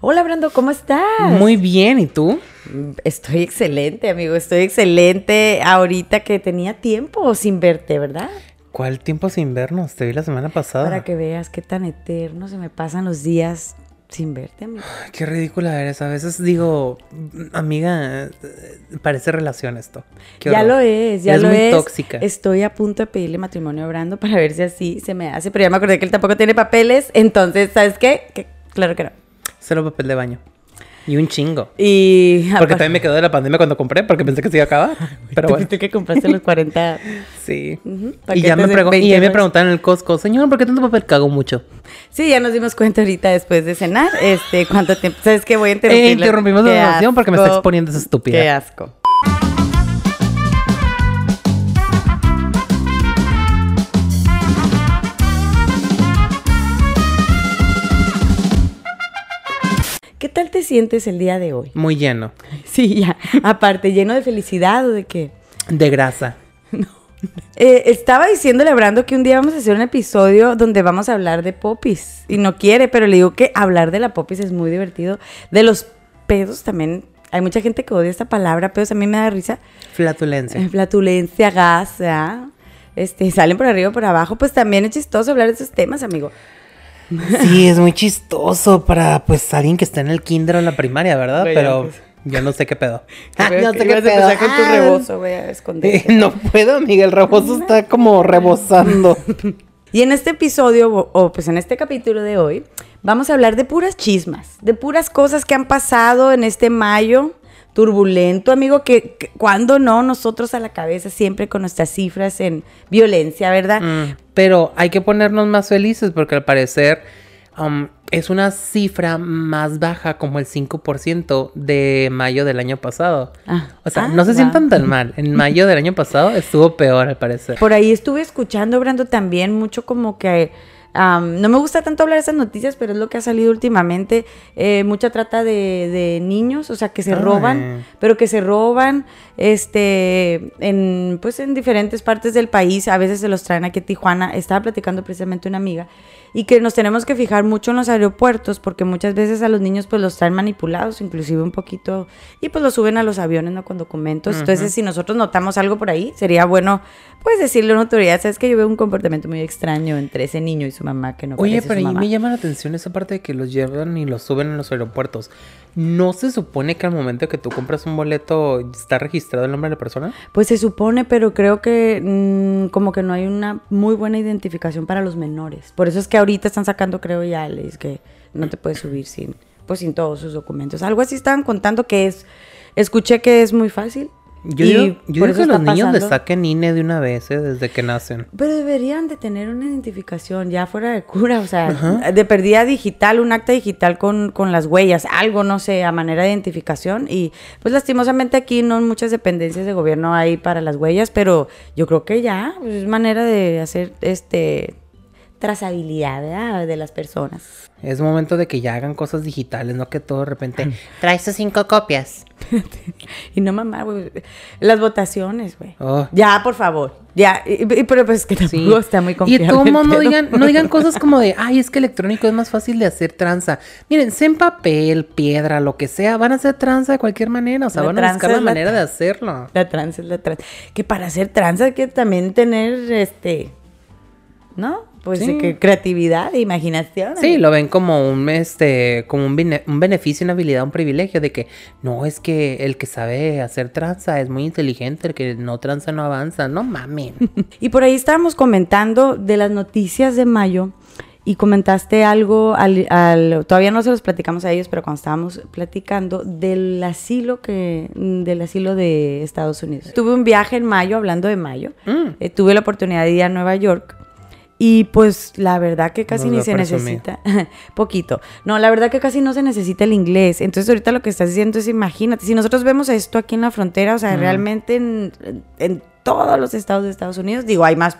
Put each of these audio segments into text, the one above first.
Hola Brando, ¿cómo estás? Muy bien, ¿y tú? Estoy excelente, amigo, estoy excelente. Ahorita que tenía tiempo sin verte, ¿verdad? ¿Cuál tiempo sin vernos? Te vi la semana pasada. Para que veas qué tan eterno se me pasan los días sin verte, amigo. Qué ridícula eres. A veces digo, amiga, parece relación esto. Ya lo es, ya Eres lo muy es. tóxica. Estoy a punto de pedirle matrimonio a Brando para ver si así se me hace, pero ya me acordé que él tampoco tiene papeles, entonces, ¿sabes qué? Que- claro que no. Solo papel de baño. Y un chingo. Y Porque aparte- también me quedó de la pandemia cuando compré, porque pensé que se iba a acabar. Pero bueno, que compraste los 40 sí. Ujú, Y paquetes ya me, de pregun- 20 y ya me preguntaron en el Costco, señor, ¿por qué tanto papel? Cago mucho. Sí, ya nos dimos cuenta ahorita después de cenar, este, cuánto tiempo. ¿Sabes qué? Voy a interrumpir. Eh, interrumpimos la grabación porque me está exponiendo esa estúpida. Qué asco. ¿Qué tal te sientes el día de hoy? Muy lleno. Sí, ya. Aparte, lleno de felicidad o de qué. De grasa. Eh, estaba diciéndole a Brando que un día vamos a hacer un episodio donde vamos a hablar de popis. Y no quiere, pero le digo que hablar de la popis es muy divertido. De los pedos también. Hay mucha gente que odia esta palabra, pedos a mí me da risa. Flatulencia. Eh, Flatulencia, gas, ¿verdad? Este, salen por arriba o por abajo. Pues también es chistoso hablar de esos temas, amigo. Sí, es muy chistoso para pues alguien que está en el kinder o en la primaria, ¿verdad? Güey, Pero pues. yo no sé qué pedo. Creo no sé qué pedo. con tu Ah. rebozo, voy a esconderte. no puedo, amiga, el rebozo está como rebosando. Y en este episodio, o, pues en este capítulo de hoy, vamos a hablar de puras chismas, de puras cosas que han pasado en este mayo turbulento, amigo, que, que cuando no, nosotros a la cabeza siempre con nuestras cifras en violencia, ¿verdad? Mm, Pero hay que ponernos más felices porque al parecer um, es una cifra más baja como el 5% de mayo del año pasado. Ah. O sea, Ah, no se sientan tan mal. En mayo del año pasado estuvo peor al parecer. Por ahí estuve escuchando, Brando, también mucho como que... am, no me gusta tanto hablar de esas noticias, pero es lo que ha salido últimamente. eh, mucha trata de, de niños, o sea, que se Ay. roban, pero que se roban este, en, pues, en diferentes partes del país. A veces se los traen aquí a Tijuana. Estaba platicando precisamente una amiga. Y que nos tenemos que fijar mucho en los aeropuertos, porque muchas veces a los niños pues los traen manipulados, inclusive un poquito, y pues los suben a los aviones, ¿no? Con documentos. Entonces, si nosotros notamos algo por ahí, sería bueno, pues decirle a una autoridad, sabes que yo veo un comportamiento muy extraño entre ese niño y su mamá que no Oye, pero a mí me llama la atención esa parte de que los llevan y los suben en los aeropuertos. ¿No se supone que al momento que tú compras un boleto está registrado el nombre de la persona? Pues se supone, pero creo que mm, como que no hay una muy buena identificación para los menores. Por eso es que ahorita están sacando, creo ya, les que no te puedes subir sin, pues sin todos sus documentos. Algo así estaban contando que es, escuché que es muy fácil. Yo y digo, yo digo que los niños le pasando. saquen INE de una vez, ¿eh? desde que nacen. Pero deberían de tener una identificación ya fuera de cura, o sea, de perdida digital, un acta digital con, con las huellas, algo, no sé, a manera de identificación. Y pues lastimosamente aquí no muchas dependencias de gobierno hay para las huellas, pero yo creo que ya pues, es manera de hacer este trazabilidad ¿verdad? de las personas. Es momento de que ya hagan cosas digitales, no que todo de repente trae sus cinco copias. Y no mamá, güey, las votaciones, güey. Oh. Ya, por favor. Ya, y, y- pero pues que tampoco Sí. está muy Y confiable. todo no digan, no digan cosas como de, ay, es que electrónico es más fácil de hacer tranza. Miren, sea en papel, piedra, lo que sea, van a hacer tranza de cualquier manera. O sea, La van a buscar tranza la la manera de hacerlo. La trans es la trans. Que para hacer trans hay que también tener, este, ¿no? Pues Sí. que creatividad e imaginación. Sí, lo ven como un este, como un, bene- un beneficio, una habilidad, un privilegio de que no es que el que sabe hacer tranza es muy inteligente, el que no tranza no avanza. No mamen. Y por ahí estábamos comentando de las noticias de mayo y comentaste algo, al, al- todavía no se los platicamos a ellos, pero cuando estábamos platicando del asilo que, del asilo de Estados Unidos. Tuve un viaje en mayo, hablando de mayo, Mm. Eh, tuve la oportunidad de ir a Nueva York. Y pues la verdad que casi Nos ni se necesita. Poquito. No, la verdad que casi no se necesita el inglés. Entonces ahorita lo que estás diciendo es, imagínate, si nosotros vemos esto aquí en la frontera, o sea, realmente en, en todos los estados de Estados Unidos, digo, hay más,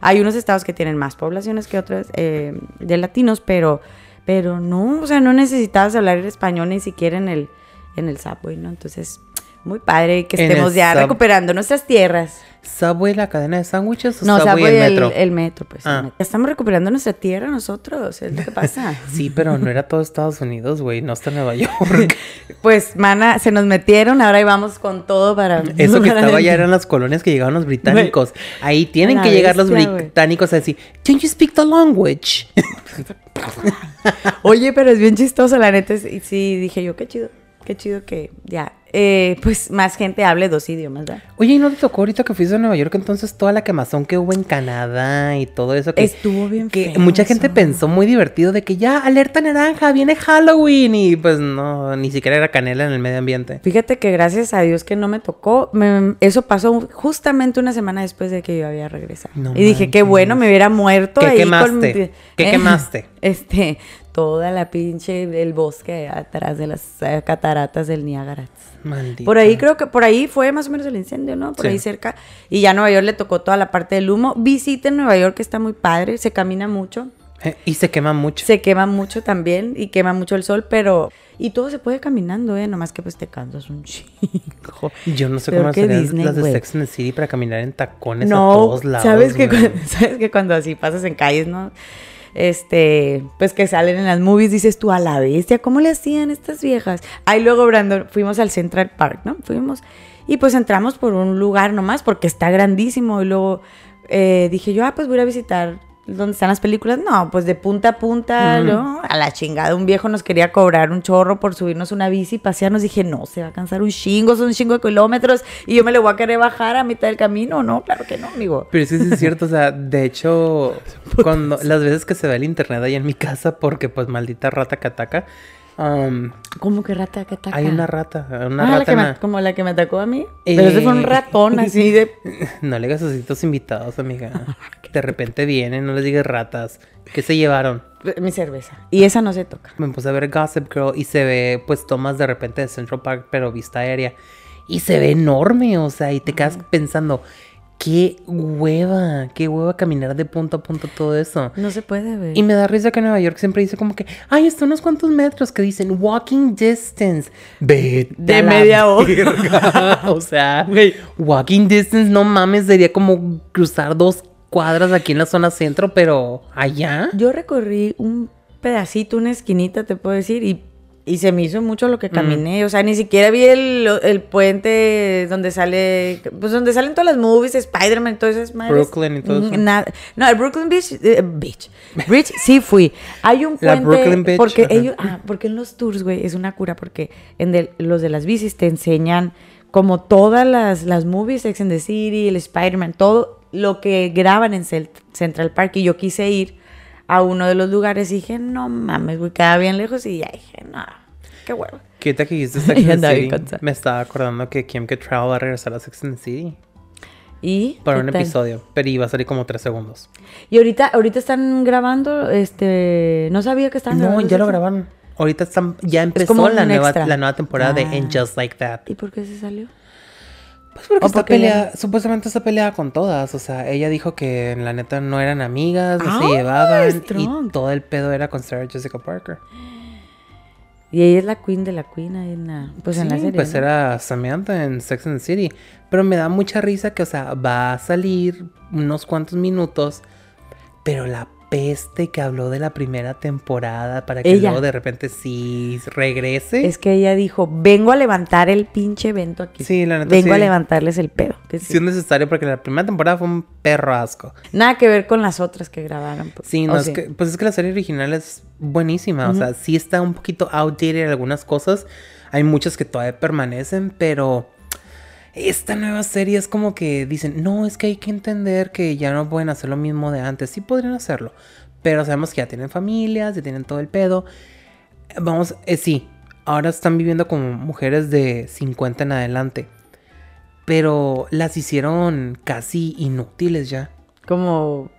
hay unos estados que tienen más poblaciones que otros eh, de latinos, pero, pero no, o sea, no necesitabas hablar el español ni siquiera en el, en el subway, ¿no? Entonces, muy padre que estemos ya recuperando nuestras tierras. ¿Subway la cadena de sándwiches o No, Subway, Subway el el metro? el metro, pues. el Ah. metro. Estamos recuperando nuestra tierra nosotros, es lo que pasa. Sí, pero no era todo Estados Unidos, güey, no hasta Nueva York. Pues, mana, se nos metieron, ahora íbamos con todo para... Eso que estaba allá eran las colonias que llegaban los británicos. Ahí tienen que llegar los británicos a decir, ¿Can you speak the language? Oye, pero es bien chistoso, la neta. sí, dije yo, qué chido, qué chido que ya, eh, pues más gente hable dos idiomas, ¿verdad? Oye, ¿y no te tocó ahorita que fuiste a Nueva York entonces toda la quemazón que hubo en Canadá y todo eso? Que, Estuvo bien que feo mucha gente eso. pensó muy divertido de que ya, alerta naranja, viene Halloween y pues no, ni siquiera era canela en el medio ambiente. Fíjate que gracias a Dios que no me tocó, me- eso pasó justamente una semana después de que yo había regresado. No y dije, qué bueno, me hubiera muerto ¿Qué ahí quemaste? con mi- ¿Qué quemaste? Este, toda la pinche, el bosque atrás de las eh, cataratas del Niágara. Maldita. Por ahí creo que por ahí fue más o menos el incendio, ¿no? Por Sí. ahí cerca. Y ya a Nueva York le tocó toda la parte del humo. Visiten Nueva York, que está muy padre, se camina mucho, Eh, y se quema mucho. se quema mucho también y quema mucho el sol, pero... Y todo se puede caminando, ¿eh? Nomás que pues te cansas un chingo. Yo no sé Peor cómo serían Disney, las de. Sex and the City para caminar en tacones a No, todos lados. sabes que, cuando, sabes que cuando así pasas en calles, ¿no? Este, pues que salen en las movies, dices tú a la bestia, ¿cómo le hacían estas viejas? Ahí luego, Brandon, fuimos al Central Park, ¿no? Fuimos y pues entramos por un lugar nomás porque está grandísimo y luego eh, dije yo, ah, pues voy a visitar donde están las películas. No, pues de punta a punta, ¿no? A la chingada. Un viejo nos quería cobrar un chorro por subirnos una bici y pasearnos. Dije, no, se va a cansar un chingo, son un chingo de kilómetros y yo me le voy a querer bajar a mitad del camino. No, claro que no, amigo. Pero sí, sí es cierto, o sea, de hecho, cuando las veces que se ve el internet ahí en mi casa, porque pues maldita rata que ataca, um, ¿Cómo que rata que ataca? hay una rata, una Ah, la rata que me- como la que me atacó a mí. Eh. Pero ese fue un ratón así de... No le digas así a tus invitados, amiga. De repente vienen, no les digas ratas. ¿Qué se llevaron? Mi cerveza. Y esa no se toca. Me puse a ver Gossip Girl y se ve pues tomas de repente de Central Park, pero vista aérea. Y se ve enorme, o sea, y te quedas pensando, qué hueva, qué hueva caminar de punto a punto todo eso. No se puede ver. Y me da risa que Nueva York siempre dice como que, ay, está unos cuantos metros que dicen walking distance. Vete De media hora. o sea, walking distance, no mames, sería como cruzar dos cuadras aquí en la zona centro, pero allá. Yo recorrí un pedacito, una esquinita, te puedo decir, y, y se me hizo mucho lo que caminé. O sea, ni siquiera vi el, el puente donde sale, pues donde salen todas las movies, Spider-Man, todas esas madres. Brooklyn y todo eso. Mm, Nada. No, el Brooklyn Beach, eh, Beach. Bridge sí fui. Hay un La puente. Brooklyn Beach, Porque ajá. ellos, ah, porque en los tours, güey, es una cura, porque en del- los de las bicis te enseñan como todas las, las movies, Sex and the City, el Spider-Man, todo lo que graban en Central Park. Y yo quise ir a uno de los lugares y dije, no mames, güey, quedaba bien lejos. Y ya dije, no, qué huevo. ¿Qué te que dijiste Sex and City? Me estaba acordando que Kim Cattrall va a regresar a Sex and City Y, para ¿qué un tal? episodio, pero iba a salir como tres segundos. Y ahorita, ahorita están grabando, este, no sabía que estaban No, grabando. ya lo grabaron. Ahorita están, ya empezó la nueva, la nueva temporada de Ah. And Just Like That. ¿Y por qué se salió? Pues porque ¿O está porque peleada, supuestamente está peleada con todas. O sea, ella dijo que la neta no eran amigas, no se Ah, llevaban y todo el pedo era con Sarah Jessica Parker. Y ella es la queen de la queen ahí en la, pues en la Sí, serie. pues ¿no? era Samantha en Sex and the City. Pero me da mucha risa que, o sea, va a salir unos cuantos minutos, pero la peste que habló de la primera temporada para que Ella. luego de repente sí regrese. Es que ella dijo, vengo a levantar el pinche evento aquí. Sí, la neta Vengo sí. a levantarles el pedo. que sí. Sí es necesario porque la primera temporada fue un perro asco. Nada que ver con las otras que grabaron. pues. Sí, no, ¿O es que, pues es que la serie original es buenísima. O sea, sí está un poquito outdated en algunas cosas. Hay muchas que todavía permanecen, pero esta nueva serie es como que dicen, no, es que hay que entender que ya no pueden hacer lo mismo de antes. Sí podrían hacerlo, pero sabemos que ya tienen familias, ya tienen todo el pedo. Vamos, eh, sí, ahora están viviendo como mujeres de 50 en adelante, pero las hicieron casi inútiles ya. Como...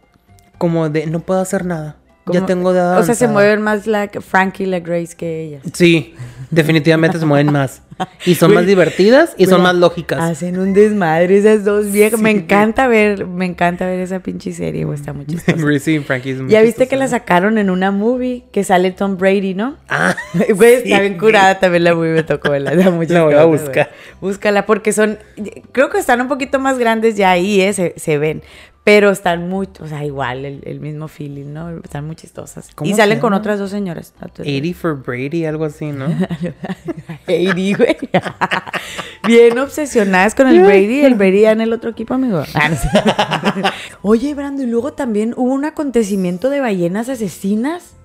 Como de, no puedo hacer nada. Ya tengo de edad O sea, se avanzada". mueven más la Frankie y la Grace que ellas. Sí, Definitivamente se mueven más. Y son más divertidas y son más lógicas. Hacen un desmadre esas dos viejas. Me encanta ver, me encanta ver esa pinche serie, güey, está muy chistosa. Y Frankie es muy Ya viste que la sacaron en una movie que sale Tom Brady, ¿no? Ah, Güey, está sí, bien curada también la movie, me tocó verla. La voy a buscar. Búscala porque son, creo que están un poquito más grandes ya ahí, eh, se, se ven. Pero están muy, o sea, igual, el, el mismo feeling, ¿no? Están muy chistosas. ¿Cómo Y salen con otras dos señoras. 80 for Brady, algo así, ¿no? 80, güey. Bien obsesionadas con el Brady. El Brady ya en el otro equipo, amigo. Ah. Oye, Brando, y luego también hubo un acontecimiento de ballenas asesinas.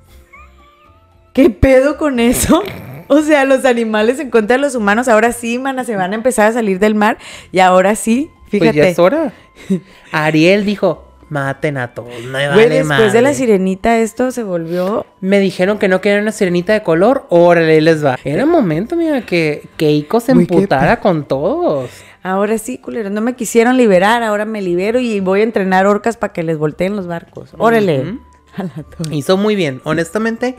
¿Qué pedo con eso? O sea, los animales en contra de los humanos, ahora sí, mana, se van a empezar a salir del mar. Y ahora sí, fíjate. Pues ya es hora. Ariel dijo, maten a todos, no me vale después de la madre". sirenita esto se volvió... Me dijeron que no querían una sirenita de color, órale, les va. Era momento, mira, que Keiko se emputara con todos. Ahora sí, culeros, no me quisieron liberar, ahora me libero y voy a entrenar orcas para que les volteen los barcos. Órale. A la. Hizo muy bien, honestamente.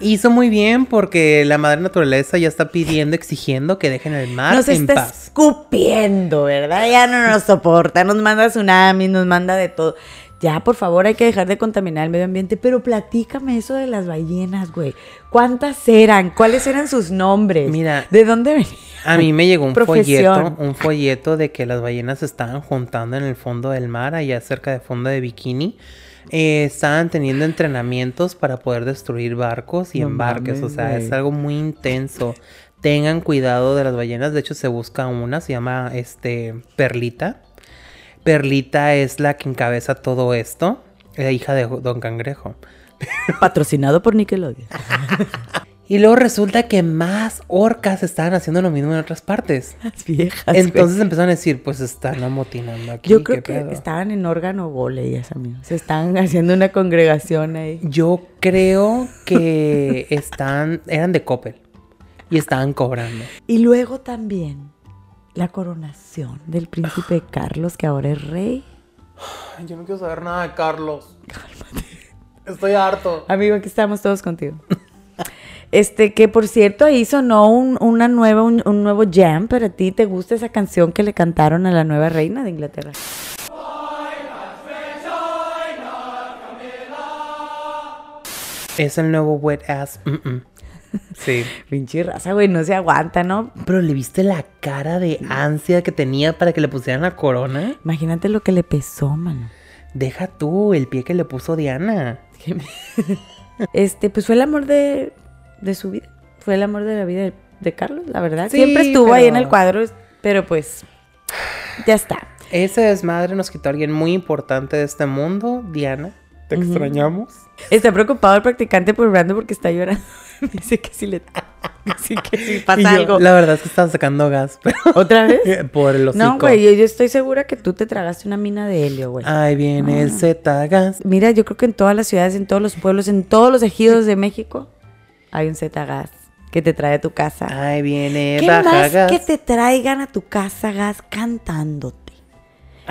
Hizo muy bien porque la madre naturaleza ya está pidiendo, exigiendo que dejen el mar Nos en está paz. escupiendo, ¿verdad? Ya no nos soporta, nos manda tsunamis, nos manda de todo. Ya, por favor, hay que dejar de contaminar el medio ambiente. Pero platícame eso de las ballenas, güey. ¿Cuántas eran? ¿Cuáles eran sus nombres? Mira, ¿de dónde venían? A mí me llegó un Profesión. folleto, un folleto de que las ballenas se estaban juntando en el fondo del mar, allá cerca de fondo de Bikini. Eh, estaban teniendo entrenamientos para poder destruir barcos y No embarques. o sea, es algo muy intenso. Tengan cuidado de las ballenas. De hecho, se busca una, se llama este Perlita. Perlita es la que encabeza todo esto. La hija de Don Cangrejo. Patrocinado por Nickelodeon. Y luego resulta que más orcas estaban haciendo lo mismo en otras partes. Las viejas. güey. Entonces empezaron a decir, pues están amotinando aquí. Yo ¿qué creo que pedo? estaban en órgano gole ellas, amigos. Se estaban haciendo una congregación ahí. Yo creo que están, eran de Coppel y estaban cobrando. Y luego también la coronación del príncipe Carlos, que ahora es rey. Yo no quiero saber nada de Carlos. Estoy harto. Amigo, aquí estamos todos contigo. Este, que por cierto, ahí sonó un, una nueva, un, un nuevo jam para ti. ¿Te gusta esa canción que le cantaron a la nueva reina de Inglaterra? Es el nuevo wet ass. mm, mm. Sí. Pinche raza, güey, no se aguanta, ¿no? Pero le viste la cara de ansia que tenía para que le pusieran la corona. Imagínate lo que le pesó, mano. Deja tú el pie que le puso Diana. Este, pues fue el amor de, de su vida. Fue el amor de la vida de, de Carlos, la verdad. Sí, Siempre estuvo ahí en el cuadro, pero pues ya está. Ese desmadre nos quitó a alguien muy importante de este mundo. Diana, te extrañamos. Está preocupado el practicante por Brando porque está llorando. Dice que si le dice que si pasa yo, algo. La verdad es que estaba sacando gas, pero ¿Otra vez? por hocico. No, güey, yo, yo estoy segura que tú te tragaste una mina de helio, güey. Ahí viene Ah. el Z gas. Mira, yo creo que en todas las ciudades, en todos los pueblos, en todos los ejidos de México, hay un Z-Gas que te trae a tu casa. Ahí viene ¿Qué baja más gas. que te traigan a tu casa gas cantándote?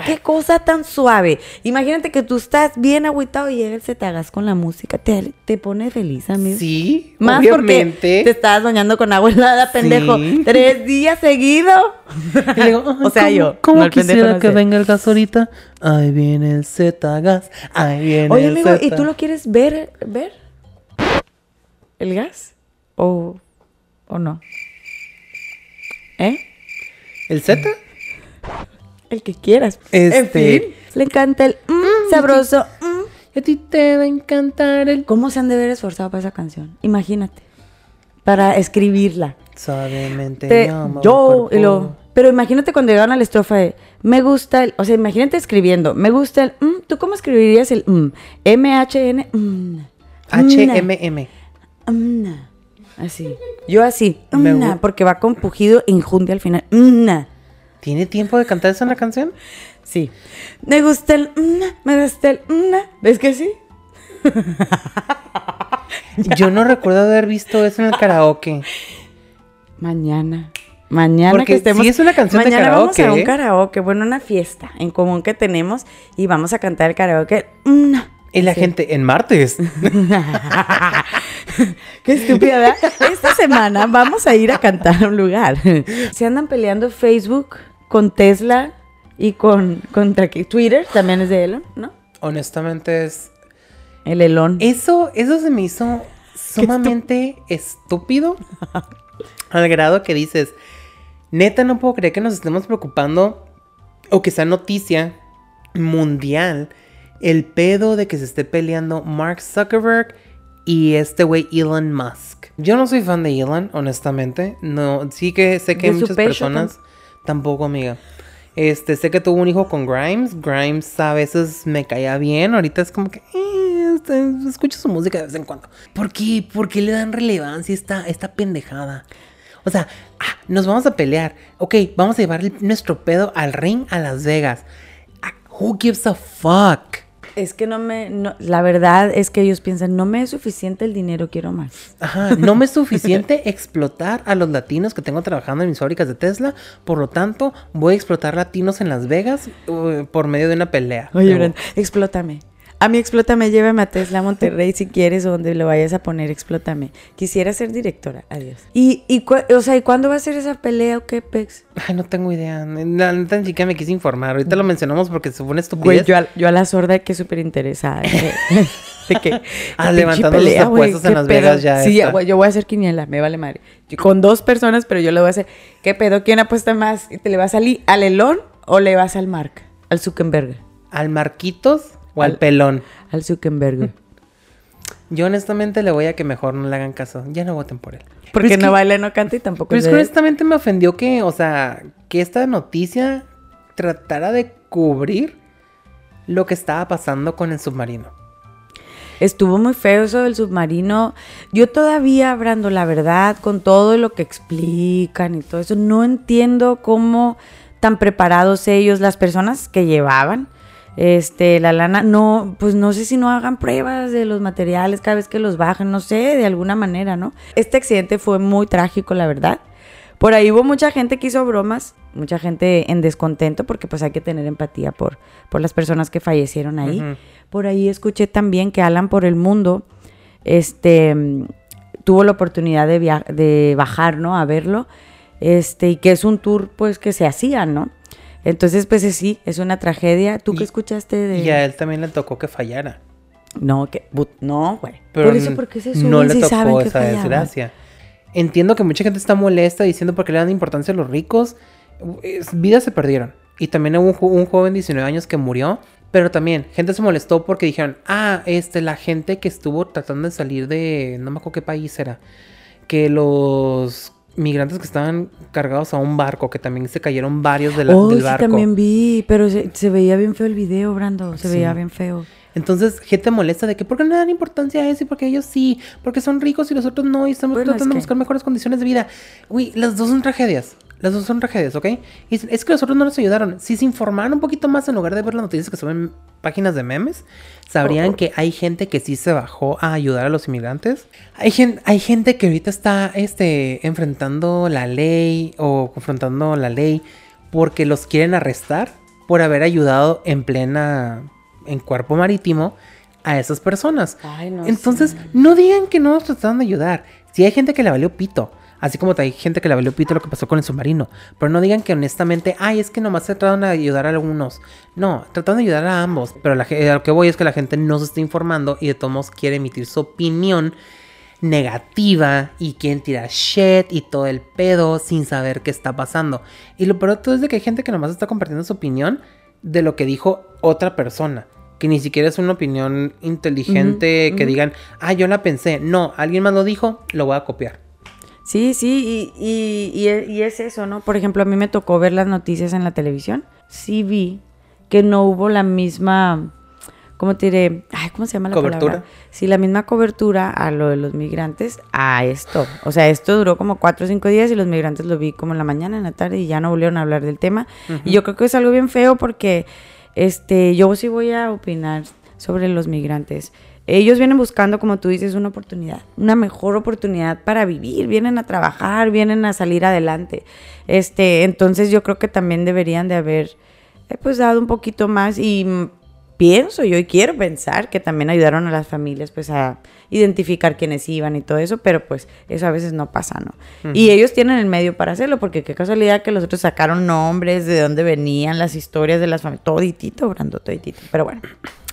Qué cosa tan suave. Imagínate que tú estás bien agüitado y llega el Z-Gas con la música. Te, te pone feliz, amigo. Sí, Más obviamente. porque te estabas bañando con agua helada, pendejo. Sí. Tres días seguidos. Y digo, "Ay, o sea, ¿cómo- yo. ¿Cómo no quisiera no que sé. venga el gas ahorita? Ahí viene el Z gas. Ahí viene Oye, el amigo. ¿y tú lo quieres ver? ¿Ver? ¿El gas? ¿O, o no? ¿Eh? ¿El Z? El que quieras. Este- En fin, le encanta el mm, sabroso. mm. A ti te va a encantar el... ¿Cómo se han de ver esforzado para esa canción? Imagínate. Para escribirla. Suavemente Te- yo, y lo- pero imagínate cuando llegaron a la estrofa de me gusta el, o sea, imagínate escribiendo, me gusta el, mm, ¿tú cómo escribirías el mm? M-H-N, mm, HMM. mm, así, yo así, mm, porque va con pujido e injundia al final, mm, ¿Tiene tiempo de cantar esa en la canción? sí, me gusta el, me gusta el, ¿ves que sí? Yo no recuerdo haber visto eso en el karaoke. Mañana. Mañana Porque que estemos. sí es una canción de mañana vamos a karaoke, un ¿eh? karaoke, bueno, una fiesta en común que tenemos y vamos a cantar el karaoke. Y la Sí. gente, en martes. Qué estúpida. ¿verdad? Esta semana vamos a ir a cantar a un lugar. Se andan peleando Facebook con Tesla y con contra Twitter también es de Elon, ¿no? Honestamente es... El Elon. Eso, eso se me hizo sumamente estúpido. al grado que dices, neta no puedo creer que nos estemos preocupando o que sea noticia mundial el pedo de que se esté peleando Mark Zuckerberg y este güey Elon Musk. Yo no soy fan de Elon, honestamente. No, sí que sé que hay muchas personas. Tampoco, amiga. Este, sé que tuvo un hijo con Grimes. Grimes a veces me caía bien. Ahorita es como que eh, este, escucho su música de vez en cuando. ¿Por qué? ¿Por qué le dan relevancia esta, esta pendejada? O sea, ah, nos vamos a pelear. Ok, vamos a llevar nuestro pedo al ring a Las Vegas. Ah, who gives a fuck? Es que no me, no- la verdad es que ellos piensan, no me es suficiente el dinero, quiero más. Ajá, no me es suficiente explotar a los latinos que tengo trabajando en mis fábricas de Tesla. Por lo tanto, voy a explotar latinos en Las Vegas uh, por medio de una pelea. Oye, explótame. A mí explótame, llévame a Tesla Monterrey si quieres o donde lo vayas a poner, explótame. Quisiera ser directora, adiós. Y, y o sea, ¿y cuándo va a ser esa pelea o qué, Pex? Ay, no tengo idea. La neta ni siquiera me quise informar. Ahorita lo mencionamos porque se fue una Güey, estupidez. yo a, yo a la sorda que súper interesada. De, que, Ah, levantando güey, apuestas en Las pedo. Vegas ya Sí, yo voy a hacer quiniela, me vale madre. Yo con dos personas, pero yo le voy a hacer, ¿qué pedo? ¿Quién apuesta más? ¿Y ¿Te le vas a salir al Elon o le vas al Mark? Al Zuckerberg. ¿Al Marquitos o al, Al- pelón? Al Zuckerberg. Yo honestamente le voy a que mejor no le hagan caso. Ya no voten por él. Porque Pero es no que- baila, no canta y tampoco Pero es es que honestamente me ofendió que, o sea, que esta noticia tratara de cubrir lo que estaba pasando con el submarino. Estuvo muy feo eso del submarino. Yo todavía, Brando, la verdad, con todo lo que explican y todo eso, no entiendo cómo tan preparados ellos, las personas que llevaban este la lana, no, pues no sé si no hagan pruebas de los materiales cada vez que los bajan, no sé, de alguna manera, ¿no? Este accidente fue muy trágico, la verdad. Por ahí hubo mucha gente que hizo bromas, mucha gente en descontento, porque pues hay que tener empatía por, por las personas que fallecieron ahí. Por ahí escuché también que Alan por el mundo, este, tuvo la oportunidad de, de bajar, ¿no? A verlo, este, y que es un tour, pues, que se hacía, ¿no? Entonces, pues eh, sí, es una tragedia. ¿Tú qué escuchaste de...? Y a él también le tocó que fallara. No, que, no, güey. Pero por eso, ¿por qué se suben no le si tocó esa fallaban? desgracia. Entiendo que mucha gente está molesta diciendo por qué le dan importancia a los ricos. Vidas se perdieron. Y también hubo un, jo- un joven de 19 años que murió. Pero también, gente se molestó porque dijeron, ah, este, la gente que estuvo tratando de salir de, no me acuerdo qué país era, que los migrantes que estaban cargados a un barco, que también se cayeron varios de la- Oh, del sí, barco. también vi, pero se, se veía bien feo el video, Brando. Se Sí. veía bien feo. Entonces, gente molesta de que, ¿por qué no le dan importancia a eso? Y porque ellos sí, porque son ricos y los otros no, y estamos Bueno, es tratando de buscar mejores condiciones de vida. Uy, las dos son tragedias. Las dos son tragedias, ¿ok? Y dicen, es que los otros no nos ayudaron. Si se informaran un poquito más en lugar de ver las noticias que suben en páginas de memes, sabrían Oh. que hay gente que sí se bajó a ayudar a los inmigrantes. Hay, gen- hay gente que ahorita está este, enfrentando la ley o confrontando la ley porque los quieren arrestar por haber ayudado en plena, en cuerpo marítimo a esas personas. Ay, no Entonces, sé. no digan que no nos trataron de ayudar. Si hay gente que le valió pito, así como hay gente que le valió pito lo que pasó con el submarino, pero no digan que honestamente, ay, es que nomás se trataron de ayudar a algunos. No, trataron de ayudar a ambos, pero la, a lo que voy es que la gente no se está informando y de todos modos quiere emitir su opinión negativa y quieren tirar shit y todo el pedo sin saber qué está pasando. Y lo peor de todo es de que hay gente que nomás está compartiendo su opinión de lo que dijo otra persona. Que ni siquiera es una opinión inteligente que digan, ah, yo la pensé. No, alguien más lo dijo, lo voy a copiar. Sí, sí, y, y, y e- y es eso, ¿no? Por ejemplo, a mí me tocó ver las noticias en la televisión. Sí vi que no hubo la misma, ¿cómo te diré? Ay, ¿cómo se llama la ¿Cobertura? palabra? Sí, la misma cobertura a lo de los migrantes a esto. O sea, esto duró como cuatro o cinco días y los migrantes lo vi como en la mañana, en la tarde y ya no volvieron a hablar del tema. Y yo creo que es algo bien feo porque este, yo sí voy a opinar sobre los migrantes. Ellos vienen buscando, como tú dices, una oportunidad, una mejor oportunidad para vivir, vienen a trabajar, vienen a salir adelante. Este, entonces yo creo que también deberían de haber eh, pues dado un poquito más y mm, pienso yo y quiero pensar que también ayudaron a las familias pues a identificar quiénes iban y todo eso, pero pues eso a veces no pasa, ¿no? Y ellos tienen el medio para hacerlo, porque qué casualidad que los otros sacaron nombres, de dónde venían, las historias de las familias, toditito, Brando, toditito, pero bueno.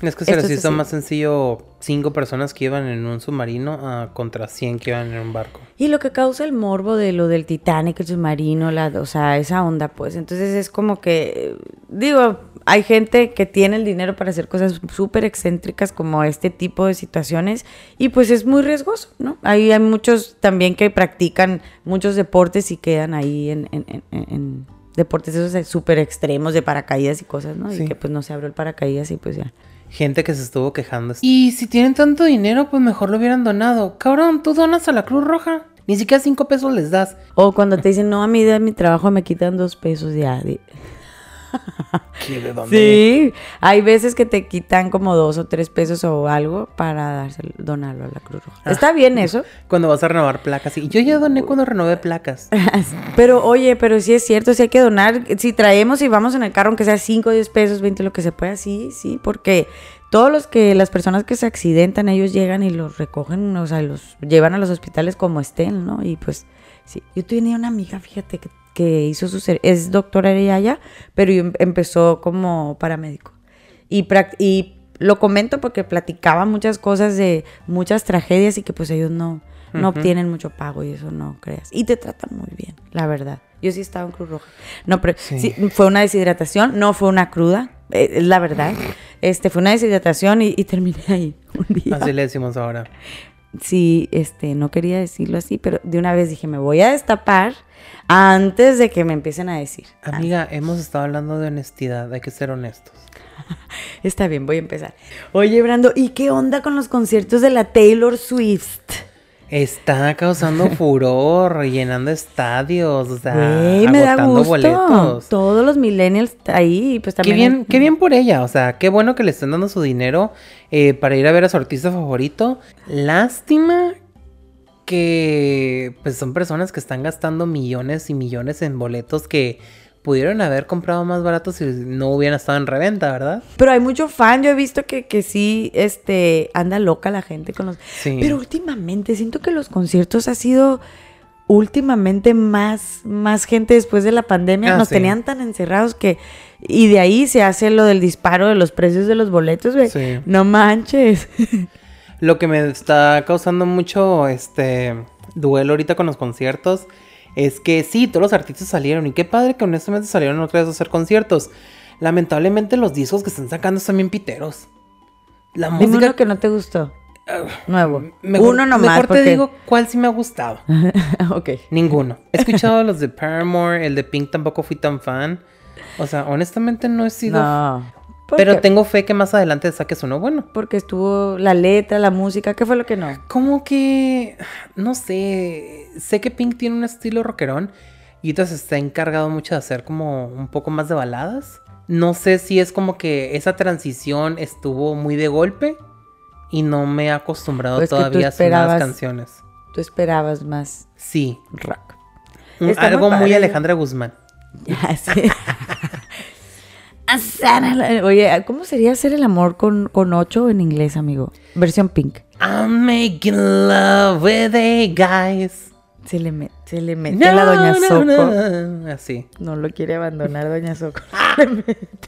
Es que se les hizo más sencillo cinco personas que iban en un submarino a contra 100 que iban en un barco. Y lo que causa el morbo de lo del Titanic, el submarino, la, o sea, esa onda, pues. Entonces es como que, digo, hay gente que tiene el dinero para hacer cosas súper excéntricas como este tipo de situaciones y pues es muy riesgoso, ¿no? Ahí hay muchos también que practican muchos deportes y quedan ahí en, en, en, deportes esos súper extremos de paracaídas y cosas, ¿no? Y que pues no se abrió el paracaídas y pues ya. Gente que se estuvo quejando. Y si tienen tanto dinero, pues mejor lo hubieran donado. Cabrón, tú donas a la Cruz Roja. Ni siquiera cinco pesos les das. O cuando te dicen, no, a mí de mi trabajo me quitan dos pesos ya. ¿De dónde? Sí, hay veces que te quitan como dos o tres pesos o algo para dárselo, donarlo a la Cruz Roja. Ah. Está bien eso. Cuando vas a renovar placas. Y yo ya doné cuando renové placas. pero oye, pero sí es cierto, si hay que donar, si traemos y vamos en el carro, aunque sea 5, 10 pesos, 20, lo que se pueda, sí, sí, porque todos los que, las personas que se accidentan, ellos llegan y los recogen, o sea, los llevan a los hospitales como estén, ¿no? Y pues, sí, yo tenía una amiga, fíjate, que que hizo su ser es doctora ella, pero empezó como paramédico. Y, y lo comento porque platicaba muchas cosas de muchas tragedias y que pues ellos no, no obtienen mucho pago y eso no creas. Y te tratan muy bien, la verdad. Yo sí estaba en Cruz Roja. No, pero sí. fue una deshidratación, no fue una cruda, eh, es la verdad. Este, fue una deshidratación y, y terminé ahí un día. Así le decimos ahora. Sí, este, no quería decirlo así, pero de una vez dije, me voy a destapar antes de que me empiecen a decir. Amiga, hemos estado hablando de honestidad, hay que ser honestos. Está bien, voy a empezar. Oye, Brando, ¿y qué onda con los conciertos de la Taylor Swift? Está causando furor, llenando estadios, o sea, me da gusto. boletos. Todos los millennials ahí, pues también. Qué bien, qué bien por ella, o sea, qué bueno que le estén dando su dinero eh, para ir a ver a su artista favorito. Lástima que pues son personas que están gastando millones y millones en boletos que pudieron haber comprado más baratos si no hubieran estado en reventa, ¿verdad? Pero hay mucho fan, yo he visto que, que sí, este, anda loca la gente con los... Pero últimamente siento que los conciertos ha sido últimamente más, más gente después de la pandemia. Ah, Nos tenían tan encerrados que... Y de ahí se hace lo del disparo de los precios de los boletos, güey. No manches. Lo que me está causando mucho este duelo ahorita con los conciertos es que sí, todos los artistas salieron y qué padre que honestamente salieron otra vez a hacer conciertos. Lamentablemente los discos que están sacando están bien piteros. La música uno que no te gustó. Ah, Nuevo. uno nomás. Mejor te digo cuál sí me ha gustado. ok. Ninguno. He escuchado los de Paramore, el de Pink tampoco fui tan fan. O sea, honestamente no he sido. No. Pero tengo fe que más adelante saques uno bueno. Porque estuvo la letra, la música, ¿qué fue lo que no? Como que, no sé, sé que Pink tiene un estilo rockerón y entonces está encargado mucho de hacer como un poco más de baladas. No sé si es como que esa transición estuvo muy de golpe y no me he acostumbrado pues todavía a hacer las canciones. Tú esperabas más. Sí. Rock. algo muy Alejandra Guzmán. Ya, sí. Oye, ¿cómo sería hacer el amor con, con ocho en inglés, amigo? Versión pink. I'm making love with a guys. Se le, mete, se le mete a la doña Soco. Así. No lo quiere abandonar, doña Soco.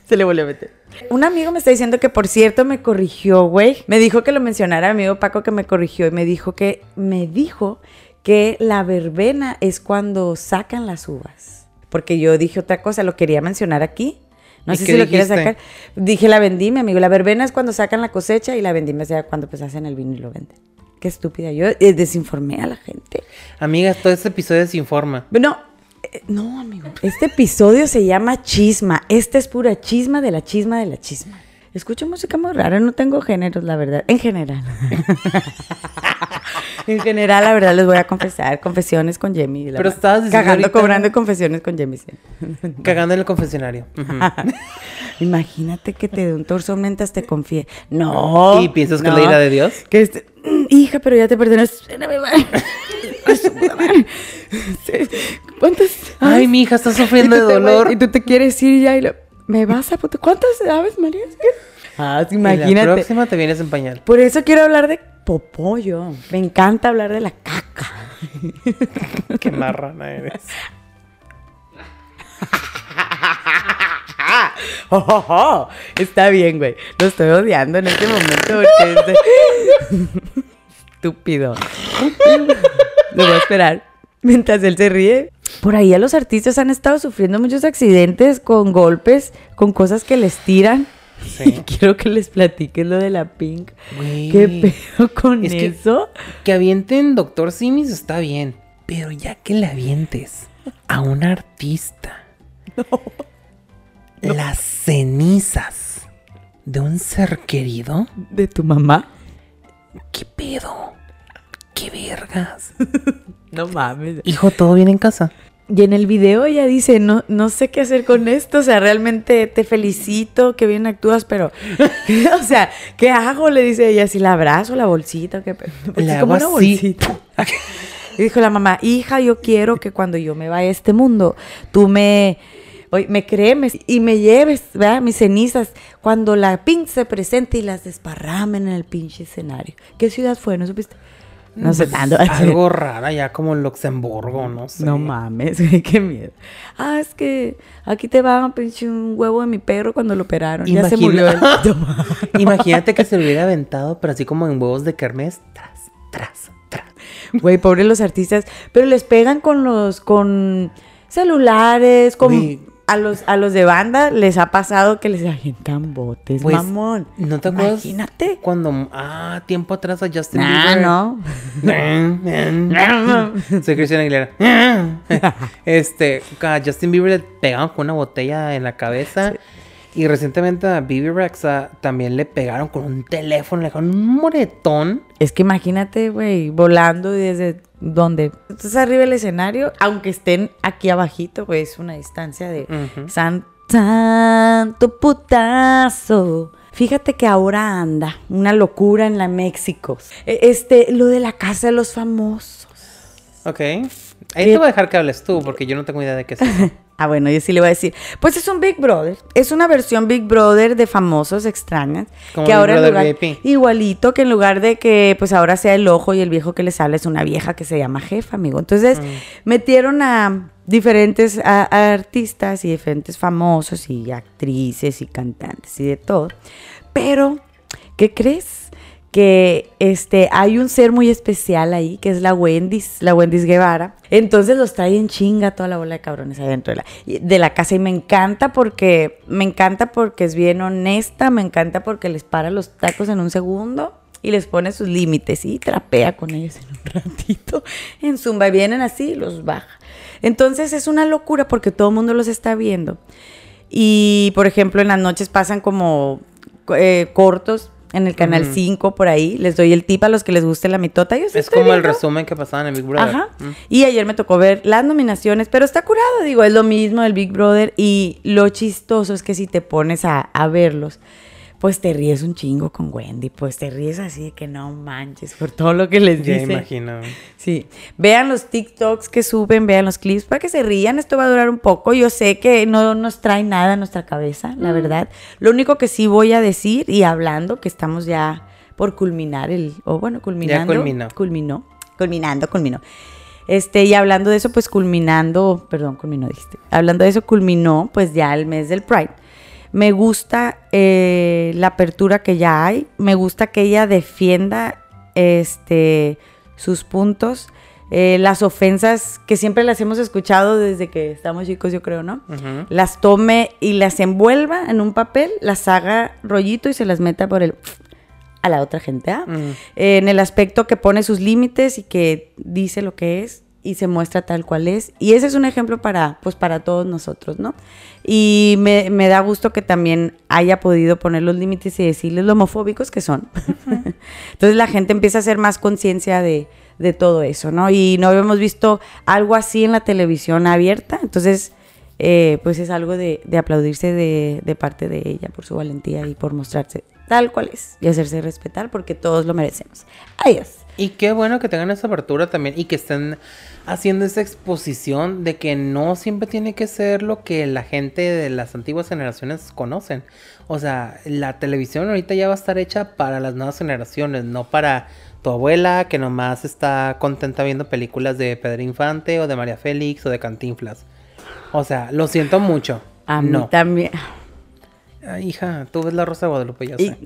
se le vuelve a meter. Un amigo me está diciendo que, por cierto, me corrigió, güey. Me dijo que lo mencionara, amigo Paco, que me corrigió. Y me dijo que, me dijo que la verbena es cuando sacan las uvas. Porque yo dije otra cosa, lo quería mencionar aquí no sé si lo quieres sacar. Dije la vendimia, amigo. La verbena es cuando sacan la cosecha y la vendimia es cuando pues hacen el vino y lo venden. Qué estúpida. Yo eh, desinformé a la gente. Amiga, todo este episodio desinforma. No, eh, no, amigo. Este episodio se llama Chisma. Esta es pura chisma de la chisma de la chisma. Escucho música muy rara, no tengo géneros, la verdad. En general. en general, la verdad, les voy a confesar. Confesiones con Jamie. Pero estabas diciendo Cagando, cobrando confesiones con Jamie. Cagando en el confesionario. Imagínate que te dé un torso mientras te confíe. No. ¿Y piensas que es la ira de Dios? Que este, hija, pero ya te perdonas. ¿Cuántas? Ay, mi hija está sufriendo de dolor. y tú te quieres ir ya y lo... ¿Me vas a ¿Cuántas aves María? Ah, Y imagínate. La próxima te vienes en pañal. Por eso quiero hablar de popollo. Me encanta hablar de la caca. Qué marrana eres. Oh, oh, oh. Está bien, güey. Lo estoy odiando en este momento porque es estúpido. Lo voy a esperar mientras él se ríe. Por ahí a los artistas han estado sufriendo muchos accidentes con golpes, con cosas que les tiran. Sí. Y quiero que les platiques lo de la Pink. ¿Qué pedo con Es eso? Que avienten Doctor Simis está bien. Pero ya que le avientes a un artista las cenizas de un ser querido, ¿De tu mamá? ¿qué pedo? ¿Qué vergas? No mames. Hijo, ¿todo bien en casa? Y en el video ella dice, no, no sé qué hacer con esto, o sea, realmente te felicito, que bien actúas, pero, o sea, ¿qué hago? Le dice ella, si la abrazo, la bolsita, ¿qué pe- porque Le es como hago una así. bolsita. Y dijo la mamá, hija, yo quiero que cuando yo me vaya a este mundo, tú me, oye, me cremes y me lleves, ¿verdad? Mis cenizas, cuando la pink se presente y las desparramen en el pinche escenario. ¿Qué ciudad fue? ¿No supiste? No sé Pues, tanto. Algo rara, ya como Luxemburgo, no sé. No mames, güey, qué miedo. Ah, es que aquí te va pinche un huevo de mi perro cuando lo operaron. Ya se murió mames. Imagínate que se lo hubiera aventado, pero así como en huevos de kermés, tras, tras, tras. Güey, pobres los artistas. Pero les pegan con los, con celulares, con. A los, a los de banda les ha pasado que les avientan botes, Pues, mamón. ¿No te acuerdas? Imagínate. Cuando, ah, tiempo atrás a Justin Ah, Bieber. no. Soy Cristian Aguilera. este, a Justin Bieber le pegaron con una botella en la cabeza. Y recientemente a Bibi Rexa también le pegaron con un teléfono, le dejaron un moretón. Es que imagínate, güey, volando desde donde estás arriba del escenario, aunque estén aquí abajito, güey, es una distancia de san- santo putazo. Fíjate que ahora anda una locura en la México. E- Este, lo de la casa de los famosos. Ok. Ahí te voy a dejar que hables tú, porque yo no tengo idea de qué es eso. Ah, bueno, yo sí le voy a decir. Pues es un Big Brother. Es una versión Big Brother de famosos extrañas. Como que Big ahora Brother lugar, VIP. igualito que en lugar de que pues ahora sea el ojo y el viejo que les habla es una vieja que se llama jefa, amigo. Entonces, metieron a diferentes a- a artistas y diferentes famosos y actrices y cantantes y de todo. Pero, ¿qué crees? Que este hay un ser muy especial ahí, que es la Wendy's, la Wendy's Guevara. Entonces los trae en chinga toda la bola de cabrones adentro de la, de la casa. Y me encanta porque, me encanta porque es bien honesta, me encanta porque les para los tacos en un segundo y les pone sus límites y trapea con ellos en un ratito. En Zumba y vienen así y los baja. Entonces es una locura porque todo el mundo los está viendo. Y, por ejemplo, en las noches pasan como eh, cortos en el canal Ujú. 5 por ahí. Les doy el tip a los que les guste la mitota. Yo sí Es como el resumen que pasaban en Big Brother. Ajá. Mm. Y ayer me tocó ver las nominaciones, pero está curado, digo, es lo mismo del Big Brother. Y lo chistoso es que si te pones a, a verlos, pues te ríes un chingo con Wendy, pues te ríes así de que no manches por todo lo que les Ya dice. imagino. Sí, vean los TikToks que suben, vean los clips para que se rían. Esto va a durar un poco. Yo sé que no nos trae nada a nuestra cabeza, Mm. la verdad. Lo único que sí voy a decir y hablando que estamos ya por culminar el, o bueno, culminando. culminó. Culminó, culminando, culminó. Este, y hablando de eso, pues culminando, perdón, culminó, dijiste. Hablando de eso, culminó, pues ya el mes del Pride. Me gusta eh, la apertura que ya hay. Me gusta que ella defienda este, sus puntos. eh, las ofensas que siempre las hemos escuchado desde que estamos chicos, yo creo, ¿no? Las tome y las envuelva en un papel, las haga rollito y se las meta por el a la otra gente. ¿ah? Mm. en el aspecto que pone sus límites y que dice lo que es y se muestra tal cual es. Y ese es un ejemplo para, pues, para todos nosotros, ¿no? Y me, me da gusto que también haya podido poner los límites y decirles lo homofóbicos que son. Entonces la gente empieza a hacer más conciencia de, de todo eso, ¿no? Y no habíamos visto algo así en la televisión abierta. Entonces, eh, pues es algo de, de aplaudirse de, de parte de ella por su valentía y por mostrarse tal cual es y hacerse respetar porque todos lo merecemos. Adiós. Y qué bueno que tengan esa apertura también y que estén haciendo esa exposición de que no siempre tiene que ser lo que la gente de las antiguas generaciones conocen. O sea, la televisión ahorita ya va a estar hecha para las nuevas generaciones, no para tu abuela que nomás está contenta viendo películas de Pedro Infante o de María Félix o de Cantinflas. O sea, lo siento mucho. A mí también. hija, tú ves la Rosa de Guadalupe, ya sé.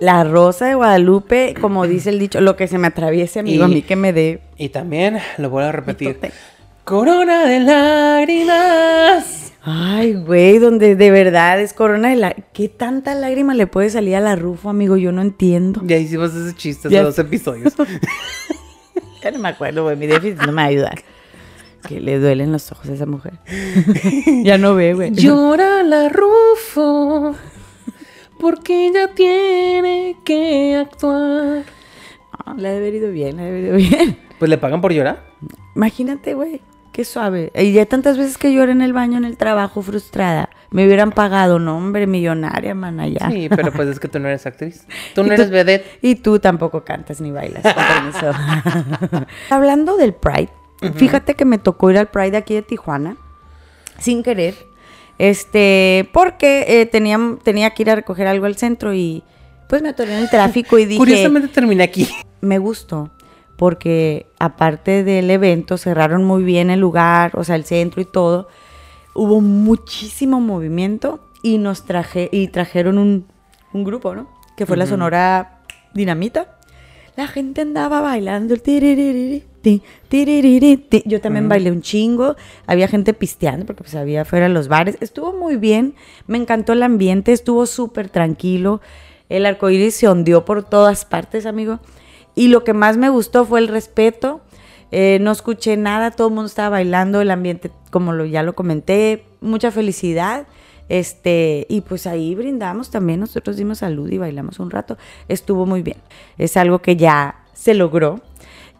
La Rosa de Guadalupe, como dice el dicho, lo que se me atraviese, amigo, a mí que me dé. Y también, lo voy a repetir. Corona de lágrimas. Ay, güey, donde de verdad es corona de lágrimas. ¿Qué tanta lágrima le puede salir a la Rufo, amigo? Yo no entiendo. Ya hicimos ese chiste hace dos episodios. ya no me acuerdo, güey. Mi déficit no me ayuda. Que le duelen los ojos a esa mujer. ya no ve, güey. Llora la Rufo. Porque ella tiene que actuar. Ha de haber ido bien, de haber ido bien. Pues le pagan por llorar. Imagínate, güey. Qué suave. Y ya tantas veces que lloré en el baño, en el trabajo, frustrada. Me hubieran pagado, no, hombre, millonaria, man, allá. Sí, pero pues es que tú no eres actriz. Tú no eres vedette. Y tú tampoco cantas ni bailas, Hablando del Pride, fíjate que me tocó ir al Pride aquí de Tijuana, sin querer. Este, porque eh, tenía, tenía que ir a recoger algo al centro y pues me atoré en el tráfico y dije... Curiosamente terminé aquí. Me gustó porque aparte del evento cerraron muy bien el lugar, o sea, el centro y todo. Hubo muchísimo movimiento y nos traje y trajeron un, grupo, ¿no? Que fue la Sonora Dinamita. La gente andaba bailando el Yo también bailé un chingo. Había gente pisteando porque pues había fuera los bares. Estuvo muy bien. Me encantó el ambiente. Estuvo súper tranquilo. El arcoíris se ondeó por todas partes, amigo. Y lo que más me gustó fue el respeto. Eh, no escuché nada, todo el mundo estaba bailando, el ambiente, como lo, ya lo comenté, mucha felicidad. Este, y pues ahí brindamos también, nosotros dimos salud y bailamos un rato. Estuvo muy bien. Es algo que ya se logró.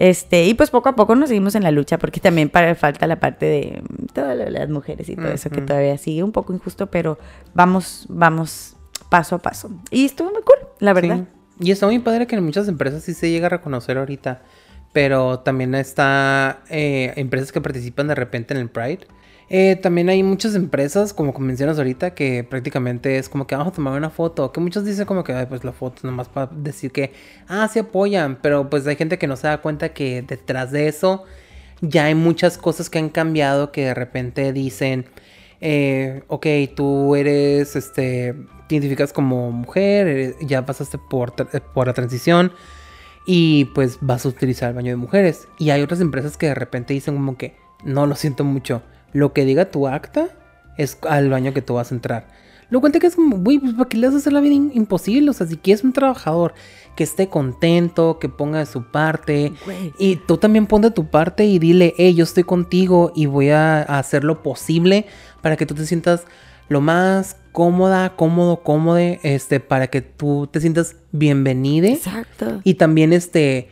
Este, y pues poco a poco nos seguimos en la lucha, porque también para, falta la parte de todas las mujeres y todo eso que todavía sigue un poco injusto, pero vamos, vamos paso a paso. Y estuvo muy cool, la verdad. Y está muy padre que en muchas empresas sí se llega a reconocer ahorita. Pero también está eh, empresas que participan de repente en el Pride. Eh, también hay muchas empresas, como mencionas ahorita, que prácticamente es como que vamos a tomar una foto. Que muchos dicen como que pues la foto nomás para decir que, ah, se apoyan. Pero pues hay gente que no se da cuenta que detrás de eso ya hay muchas cosas que han cambiado que de repente dicen, eh, ok, tú eres, este, te identificas como mujer, ya pasaste por, por la transición y pues vas a utilizar el baño de mujeres. Y hay otras empresas que de repente dicen como que, no, lo siento mucho, lo que diga tu acta es al baño que tú vas a entrar. Lo cuenta que es como, güey, pues ¿para qué le vas a hacer la vida imposible? O sea, si quieres un trabajador que esté contento, que ponga de su parte, y tú también pon de tu parte y dile, hey, yo estoy contigo y voy a hacer lo posible para que tú te sientas lo más cómoda, cómodo, cómodo, este, para que tú te sientas bienvenida. Exacto. Y también, este,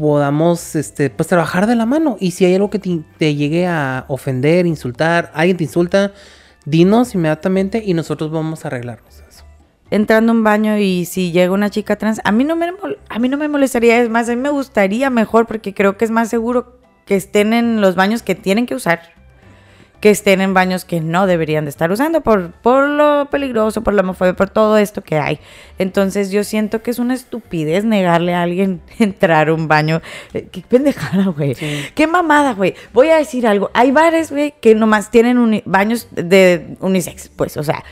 podamos, este, pues trabajar de la mano. Y si hay algo que te, llegue a ofender, insultar, alguien te insulta, dinos inmediatamente y nosotros vamos a arreglarnos eso. Entrando a un baño y si llega una chica trans, a mí no me, a mí no me molestaría, es más, a mí me gustaría mejor porque creo que es más seguro que estén en los baños que tienen que usar que estén en baños que no deberían de estar usando por, por lo peligroso, por la homofobia, por todo esto que hay. Entonces yo siento que es una estupidez negarle a alguien entrar a un baño. Eh, qué pendejada, güey. Qué mamada, güey. Voy a decir algo. Hay bares, güey, que nomás tienen baños de unisex. Pues, o sea,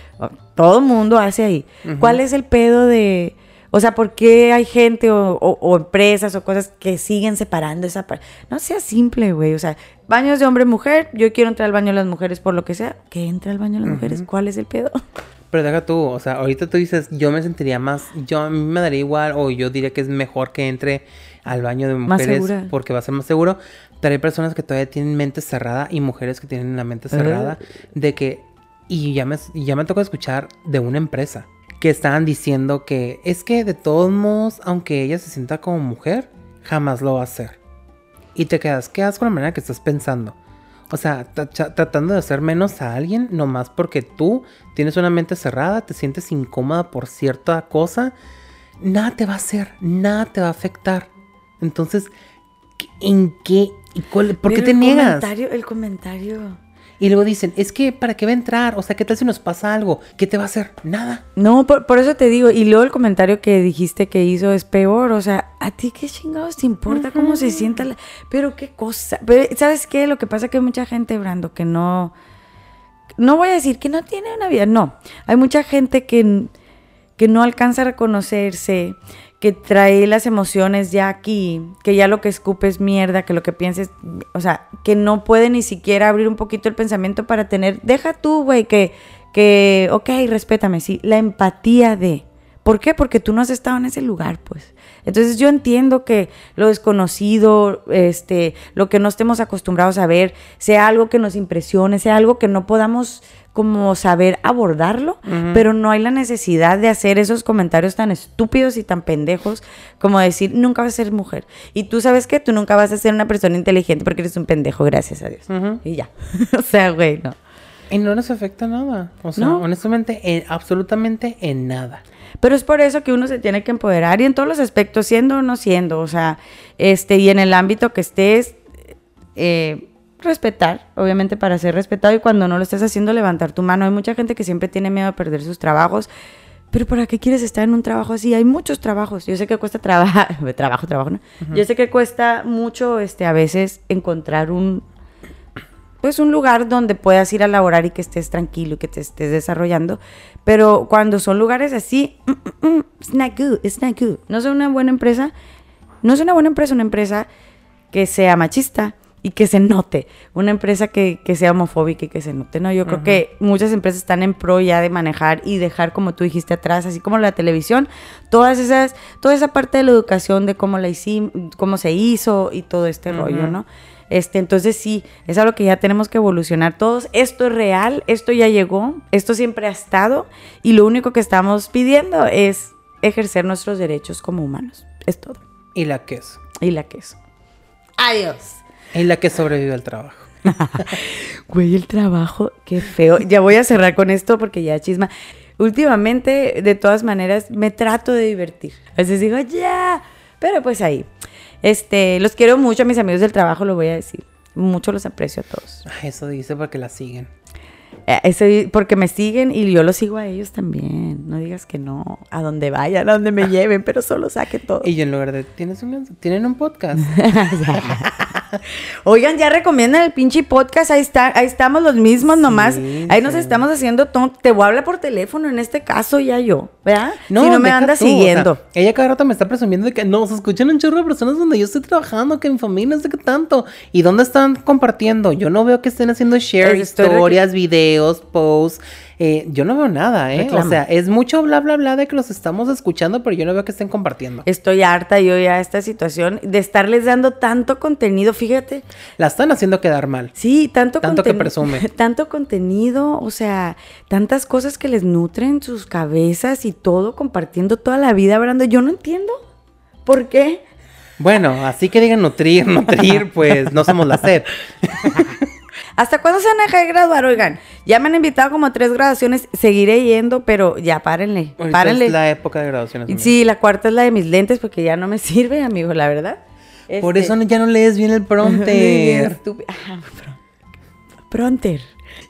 todo mundo hace ahí. ¿Cuál es el pedo de o sea, ¿por qué hay gente o, empresas o cosas que siguen separando esa parte? No sea simple, güey. O sea, baños de hombre-mujer, yo quiero entrar al baño de las mujeres por lo que sea. Que entre al baño de las mujeres, ¿cuál es el pedo? Pero deja tú, o sea, ahorita tú dices, yo me sentiría más, yo a mí me daría igual, o yo diría que es mejor que entre al baño de mujeres porque va a ser más seguro. Pero hay personas que todavía tienen mente cerrada y mujeres que tienen la mente cerrada de que, y ya me, ya me tocó escuchar de una empresa que estaban diciendo que es que de todos modos, aunque ella se sienta como mujer, jamás lo va a hacer. Y te quedas, ¿qué haces con la manera que estás pensando? O sea, tratando de hacer menos a alguien, nomás porque tú tienes una mente cerrada, te sientes incómoda por cierta cosa, nada te va a hacer, nada te va a afectar. Entonces, ¿en qué? ¿Por qué te el niegas? Comentario, el comentario. Y luego dicen, es que ¿para qué va a entrar? O sea, ¿qué tal si nos pasa algo? ¿Qué te va a hacer? Nada. No, por, por eso te digo, y luego el comentario que dijiste que hizo es peor, o sea, ¿a ti qué chingados te importa cómo se sienta? la- Pero qué cosa, pero ¿sabes qué? Lo que pasa es que hay mucha gente, Brando, que no, no voy a decir que no tiene una vida, no, hay mucha gente que, que no alcanza a reconocerse, que trae las emociones ya aquí, que ya lo que escupe es mierda, que lo que pienses, o sea, que no puede ni siquiera abrir un poquito el pensamiento para tener, deja tú, güey, que, que, ok, respétame, sí, la empatía de, ¿por qué? Porque tú no has estado en ese lugar, pues. Entonces yo entiendo que lo desconocido, este, lo que no estemos acostumbrados a ver, sea algo que nos impresione, sea algo que no podamos como saber abordarlo, pero no hay la necesidad de hacer esos comentarios tan estúpidos y tan pendejos como decir, nunca vas a ser mujer. Y tú sabes que tú nunca vas a ser una persona inteligente porque eres un pendejo, gracias a Dios. Y ya. o sea, güey, no. Y no nos afecta nada. O sea, No. honestamente, en- absolutamente en nada. Pero es por eso que uno se tiene que empoderar y en todos los aspectos, siendo o no siendo, o sea, este, y en el ámbito que estés, eh, respetar, obviamente para ser respetado y cuando no lo estés haciendo, levantar tu mano. Hay mucha gente que siempre tiene miedo a perder sus trabajos. Pero ¿para qué quieres estar en un trabajo así? Hay muchos trabajos. Yo sé que cuesta trabajar, trabajo, trabajo, ¿no? Yo sé que cuesta mucho, este, a veces encontrar un, pues un lugar donde puedas ir a laborar y que estés tranquilo y que te estés desarrollando. Pero cuando son lugares así, mm, mm, mm, it's not good, it's not good. No es una buena empresa, no es una buena empresa, una empresa que sea machista y que se note. Una empresa que, que sea homofóbica y que se note. No, yo creo que muchas empresas están en pro ya de manejar y dejar, como tú dijiste atrás, así como la televisión, todas esas, toda esa parte de la educación de cómo la hicimos, cómo se hizo y todo este rollo, ¿no? Este, entonces sí, es algo que ya tenemos que evolucionar todos. Esto es real, esto ya llegó, esto siempre ha estado y lo único que estamos pidiendo es ejercer nuestros derechos como humanos. Es todo. Y la queso. Y la queso. Adiós. Y la que sobrevive al trabajo. Güey, el trabajo, qué feo. Ya voy a cerrar con esto porque ya chisma. Últimamente, de todas maneras, me trato de divertir. A veces digo, ya. Pero pues ahí. Este, los quiero mucho a mis amigos del trabajo, lo voy a decir. Mucho los aprecio a todos. Eso dice porque la siguen. Eh, ese- porque me siguen y yo los sigo a ellos también. No digas que no. A donde vayan, a donde me lleven, pero solo saque todo. Y yo en lugar de, ¿tienes un, ¿tienen un podcast? Oigan, ya recomiendan el pinche podcast. Ahí está, ahí estamos los mismos nomás. Ahí nos estamos haciendo. Te voy a hablar por teléfono en este caso ya yo, ¿verdad? si no me o sea, siguiendo. ella cada rato me está presumiendo de que no, se escuchan un chorro de personas donde yo estoy trabajando, que mi familia no sé qué tanto. ¿Y dónde están compartiendo? Yo no veo que estén haciendo share, historias, videos, posts. Eh, yo no veo nada, ¿eh? Reclama. O sea, es mucho bla, bla, bla de que los estamos escuchando, pero yo no veo que estén compartiendo. Estoy harta yo ya de esta situación de estarles dando tanto contenido. Fíjate, La están haciendo quedar mal. sí, tanto Tanto que presume. Tanto contenido, o sea, tantas cosas que les nutren sus cabezas y todo, compartiendo toda la vida, hablando. Yo no entiendo. ¿Por qué? Bueno, así que digan nutrir, nutrir, pues no somos la sed. ¿Hasta cuándo se van a dejar de graduar? Oigan, ya me han invitado como a tres graduaciones. Seguiré yendo, pero ya párenle. Ahorita párenle. es la época de graduaciones. Sí, la cuarta es la de mis lentes porque ya no me sirve, amigo, la verdad. Por Este- eso ya no lees bien el prompter. estúpido. Ah, pro- Pronter.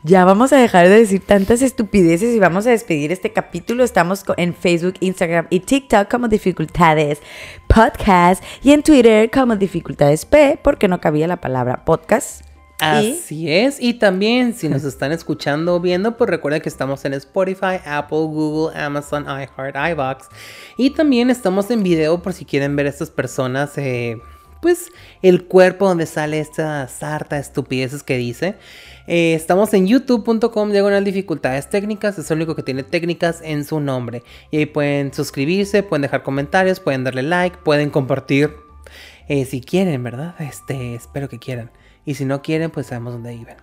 Ya vamos a dejar de decir tantas estupideces y vamos a despedir este capítulo. Estamos en Facebook, Instagram y TikTok como Dificultades Podcast y en Twitter como Dificultades P porque no cabía la palabra podcast. Así es. Y también, si nos están escuchando o viendo, pues recuerden que estamos en Spotify, Apple, Google, Amazon, iHeart, iBox. Y también estamos en video por si quieren ver a estas personas, eh, pues el cuerpo donde sale esta sarta de estupideces que dice. Eh, estamos en youtube.com diagonal dificultades técnicas, es el único que tiene técnicas en su nombre. Y ahí pueden suscribirse, pueden dejar comentarios, pueden darle like, pueden compartir. eh, si quieren, ¿verdad? Este, espero que quieran. Y si no quieren, pues sabemos dónde viven.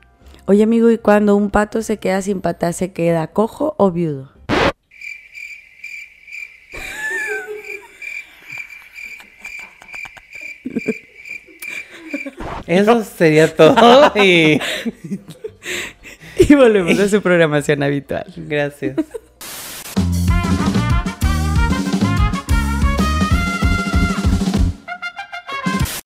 Oye, amigo, ¿y cuando un pato se queda sin patas, se queda cojo o viudo? Eso sería todo y Y volvemos a su programación habitual. gracias.